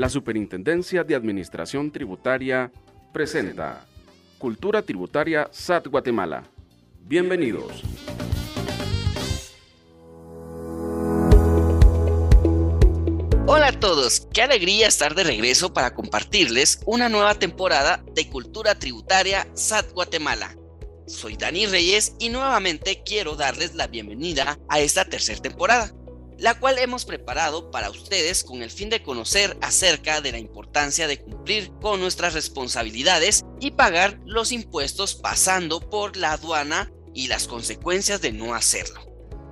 La Superintendencia de Administración Tributaria presenta Cultura Tributaria SAT Guatemala. Bienvenidos. Hola a todos, qué alegría estar de regreso para compartirles una nueva temporada de Cultura Tributaria SAT Guatemala. Soy Dani Reyes y nuevamente quiero darles la bienvenida a esta tercera temporada, la cual hemos preparado para ustedes con el fin de conocer acerca de la importancia de cumplir con nuestras responsabilidades y pagar los impuestos pasando por la aduana y las consecuencias de no hacerlo.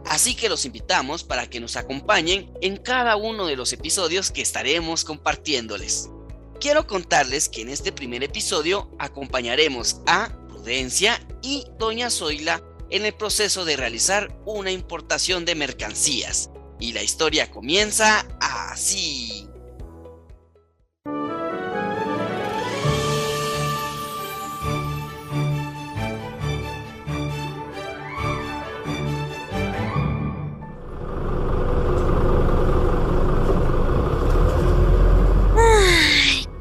Así que los invitamos para que nos acompañen en cada uno de los episodios que estaremos compartiéndoles. Quiero contarles que en este primer episodio acompañaremos a Prudencia y Doña Zoila en el proceso de realizar una importación de mercancías. Y la historia comienza así.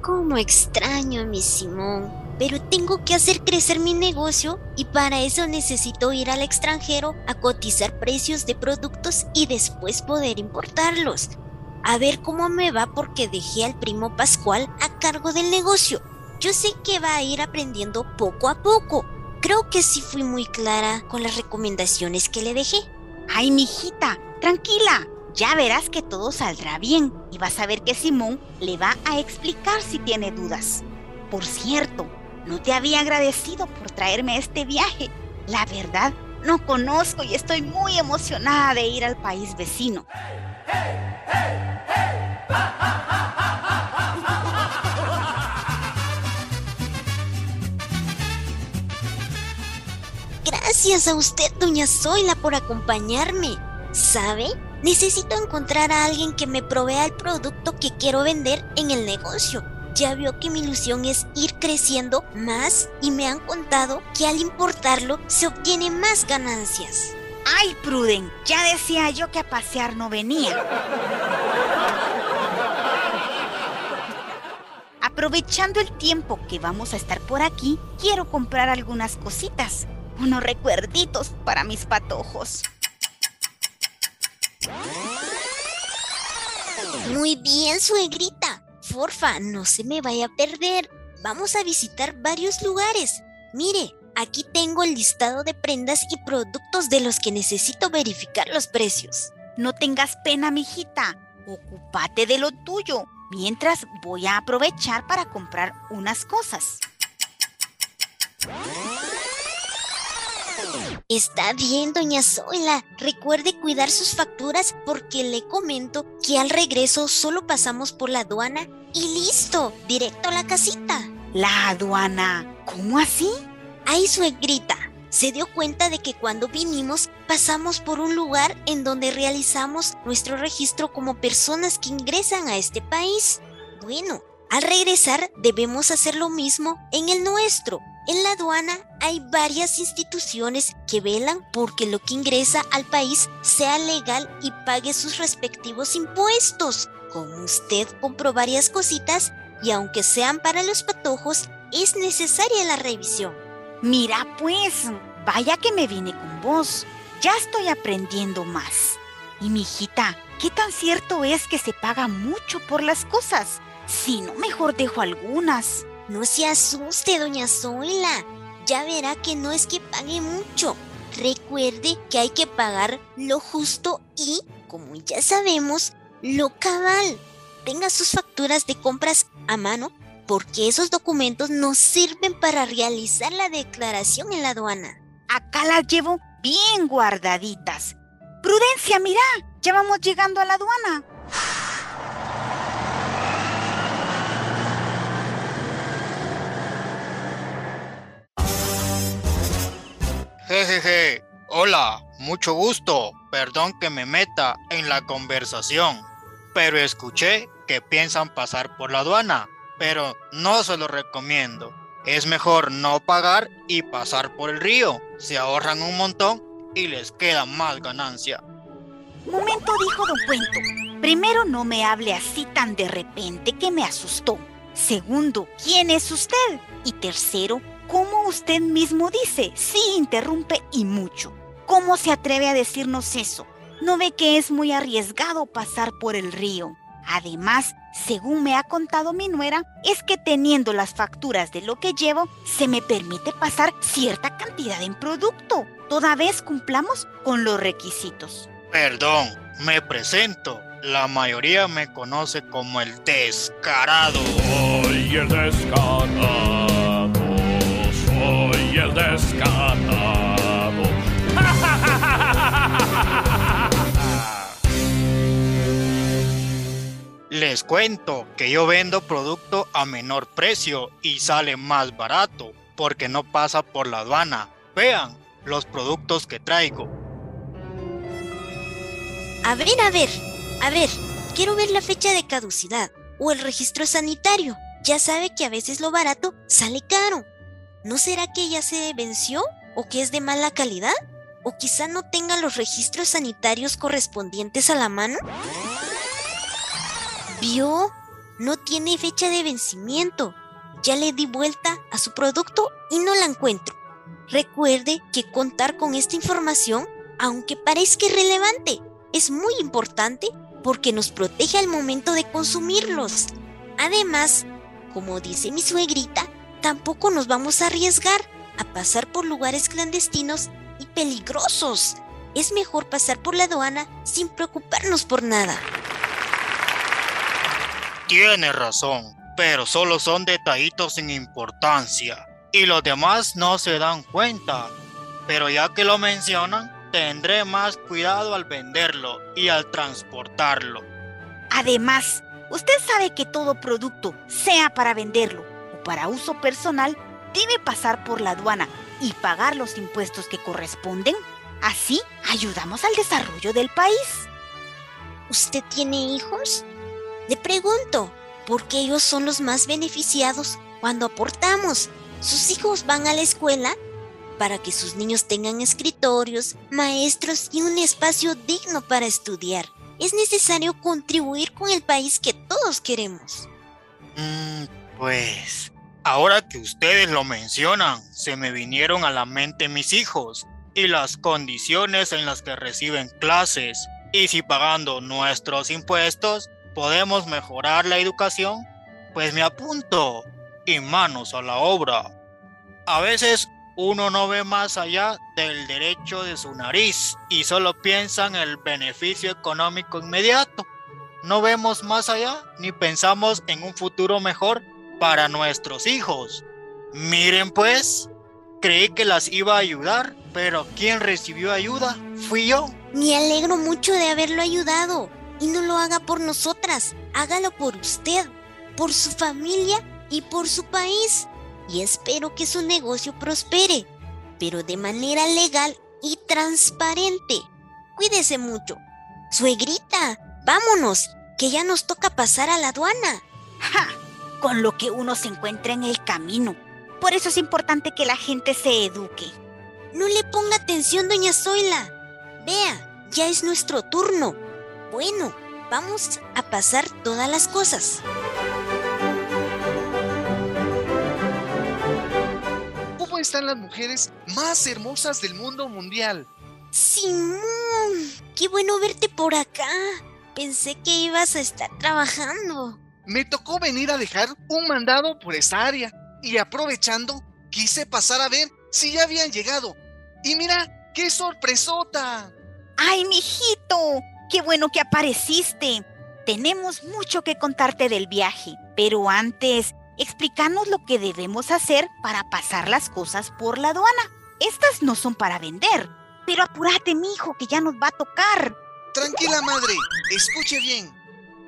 Cómo extraño a mi Simón. Pero tengo que hacer crecer mi negocio y para eso necesito ir al extranjero a cotizar precios de productos y después poder importarlos. A ver cómo me va porque dejé al primo Pascual a cargo del negocio. Yo sé que va a ir aprendiendo poco a poco. Creo que sí fui muy clara con las recomendaciones que le dejé. Ay, mijita, tranquila. Ya verás que todo saldrá bien y vas a ver que Simón le va a explicar si tiene dudas. Por cierto, no te había agradecido por traerme este viaje. La verdad, no conozco y estoy muy emocionada de ir al país vecino. Gracias a usted, doña Zoila, por acompañarme. ¿Sabe? Necesito encontrar a alguien que me provea el producto que quiero vender en el negocio. Ya vio que mi ilusión es ir creciendo más y me han contado que al importarlo se obtiene más ganancias. Ay, Pruden, ya decía yo que a pasear no venía. Aprovechando el tiempo que vamos a estar por aquí, quiero comprar algunas cositas, unos recuerditos para mis patojos. Muy bien, suegrita. Forfa, no se me vaya a perder. Vamos a visitar varios lugares. Mire, aquí tengo el listado de prendas y productos de los que necesito verificar los precios. No tengas pena, mijita. Ocúpate de lo tuyo. Mientras voy a aprovechar para comprar unas cosas. Está bien, doña Zoila. Recuerde cuidar sus facturas porque le comento que al regreso solo pasamos por la aduana y listo, directo a la casita. ¿La aduana? ¿Cómo así? Ay, suegrita. Se dio cuenta de que cuando vinimos pasamos por un lugar en donde realizamos nuestro registro como personas que ingresan a este país. Bueno, al regresar debemos hacer lo mismo en el nuestro. En la aduana hay varias instituciones que velan porque lo que ingresa al país sea legal y pague sus respectivos impuestos. Como usted compró varias cositas y aunque sean para los patojos, es necesaria la revisión. Mira pues, vaya que me vine con vos. Ya estoy aprendiendo más. Y mi hijita, ¿qué tan cierto es que se paga mucho por las cosas? Si no, mejor dejo algunas. No se asuste, doña Zoila. Ya verá que no es que pague mucho. Recuerde que hay que pagar lo justo y, como ya sabemos, lo cabal. Tenga sus facturas de compras a mano porque esos documentos nos sirven para realizar la declaración en la aduana. Acá las llevo bien guardaditas. Prudencia, mira, ya vamos llegando a la aduana. Jejeje, hola, mucho gusto. Perdón que me meta en la conversación, pero escuché que piensan pasar por la aduana, pero no se lo recomiendo. Es mejor no pagar y pasar por el río. Se ahorran un montón y les queda más ganancia. Momento, dijo Don Cuento. Primero, no me hable así tan de repente que me asustó. Segundo, ¿quién es usted? Y tercero, ¿cómo usted mismo dice? Sí, interrumpe y mucho. ¿Cómo se atreve a decirnos eso? ¿No ve que es muy arriesgado pasar por el río? Además, según me ha contado mi nuera, es que teniendo las facturas de lo que llevo, se me permite pasar cierta cantidad en producto, toda vez cumplamos con los requisitos. Perdón, me presento. La mayoría me conoce como el descarado. Soy el descarado, descarado. Les cuento que yo vendo producto a menor precio y sale más barato porque no pasa por la aduana. Vean los productos que traigo. A ver, a ver, a ver, quiero ver la fecha de caducidad o el registro sanitario. Ya sabe que a veces lo barato sale caro. ¿No será que ya se venció o que es de mala calidad? ¿O quizá no tenga los registros sanitarios correspondientes a la mano? ¿Vio? No tiene fecha de vencimiento. Ya le di vuelta a su producto y no la encuentro. Recuerde que contar con esta información, aunque parezca irrelevante, es muy importante porque nos protege al momento de consumirlos. Además, como dice mi suegrita, tampoco nos vamos a arriesgar a pasar por lugares clandestinos y peligrosos. Es mejor pasar por la aduana sin preocuparnos por nada. Tiene razón, pero solo son detallitos sin importancia. Y los demás no se dan cuenta. Pero ya que lo mencionan, tendré más cuidado al venderlo y al transportarlo. Además, usted sabe que todo producto, sea para venderlo para uso personal, debe pasar por la aduana y pagar los impuestos que corresponden. Así ayudamos al desarrollo del país. ¿Usted tiene hijos? Le pregunto, porque ellos son los más beneficiados cuando aportamos. Sus hijos van a la escuela para que sus niños tengan escritorios, maestros y un espacio digno para estudiar. Es necesario contribuir con el país que todos queremos. Mm, pues, ahora que ustedes lo mencionan, se me vinieron a la mente mis hijos y las condiciones en las que reciben clases. Y si pagando nuestros impuestos podemos mejorar la educación, pues me apunto y manos a la obra. A veces uno no ve más allá del derecho de su nariz y solo piensa en el beneficio económico inmediato. No vemos más allá ni pensamos en un futuro mejor para nuestros hijos. Miren pues, creí que las iba a ayudar, pero quien recibió ayuda fui yo. Me alegro mucho de haberlo ayudado. Y no lo haga por nosotras, hágalo por usted, por su familia y por su país. Y espero que su negocio prospere, pero de manera legal y transparente. Cuídese mucho. Suegrita, vámonos, que ya nos toca pasar a la aduana. ¡Ja! Con lo que uno se encuentra en el camino. Por eso es importante que la gente se eduque. No le ponga atención, doña Zoila. Vea, ya es nuestro turno. Bueno, vamos a pasar todas las cosas. ¿Cómo están las mujeres más hermosas del mundo mundial? Simón, qué bueno verte por acá. Pensé que ibas a estar trabajando. Me tocó venir a dejar un mandado por esta área y aprovechando quise pasar a ver si ya habían llegado. Y mira, qué sorpresota. ¡Ay, mijito! Qué bueno que apareciste. Tenemos mucho que contarte del viaje, pero antes, explícanos lo que debemos hacer para pasar las cosas por la aduana. Estas no son para vender, pero apúrate, mijo, que ya nos va a tocar. Tranquila, madre, escuche bien.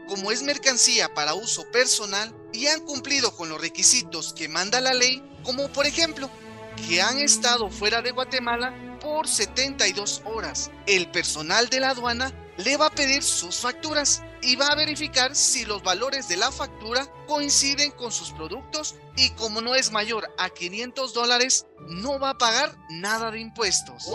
Como es mercancía para uso personal y han cumplido con los requisitos que manda la ley, como por ejemplo, que han estado fuera de Guatemala por 72 horas, el personal de la aduana le va a pedir sus facturas y va a verificar si los valores de la factura coinciden con sus productos y como no es mayor a 500 dólares, no va a pagar nada de impuestos.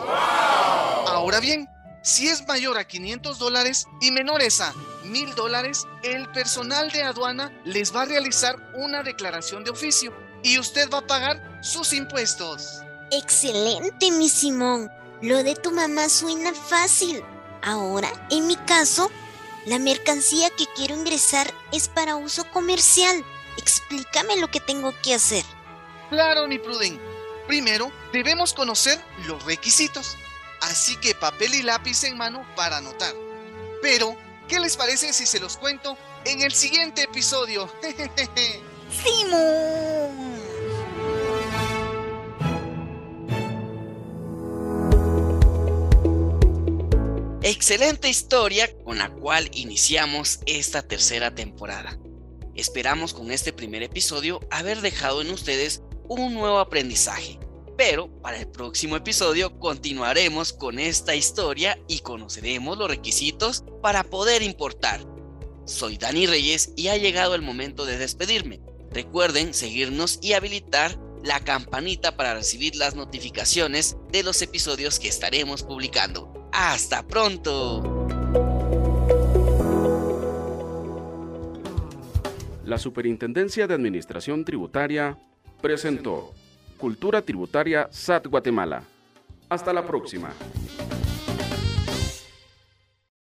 Ahora bien, Si es mayor a 500 dólares y menores a 1000 dólares, el personal de aduana les va a realizar una declaración de oficio y usted va a pagar sus impuestos. Excelente, mi Simón. Lo de tu mamá suena fácil. Ahora, en mi caso, la mercancía que quiero ingresar es para uso comercial. Explícame lo que tengo que hacer. Claro, mi Pruden. Primero, debemos conocer los requisitos. Así que papel y lápiz en mano para anotar. Pero, ¿qué les parece si se los cuento en el siguiente episodio? ¡Simón! Excelente historia con la cual iniciamos esta tercera temporada. Esperamos con este primer episodio haber dejado en ustedes un nuevo aprendizaje. Pero para el próximo episodio continuaremos con esta historia y conoceremos los requisitos para poder importar. Soy Dani Reyes y ha llegado el momento de despedirme. Recuerden seguirnos y habilitar la campanita para recibir las notificaciones de los episodios que estaremos publicando. ¡Hasta pronto! La Superintendencia de Administración Tributaria presentó Cultura Tributaria SAT Guatemala. Hasta la próxima.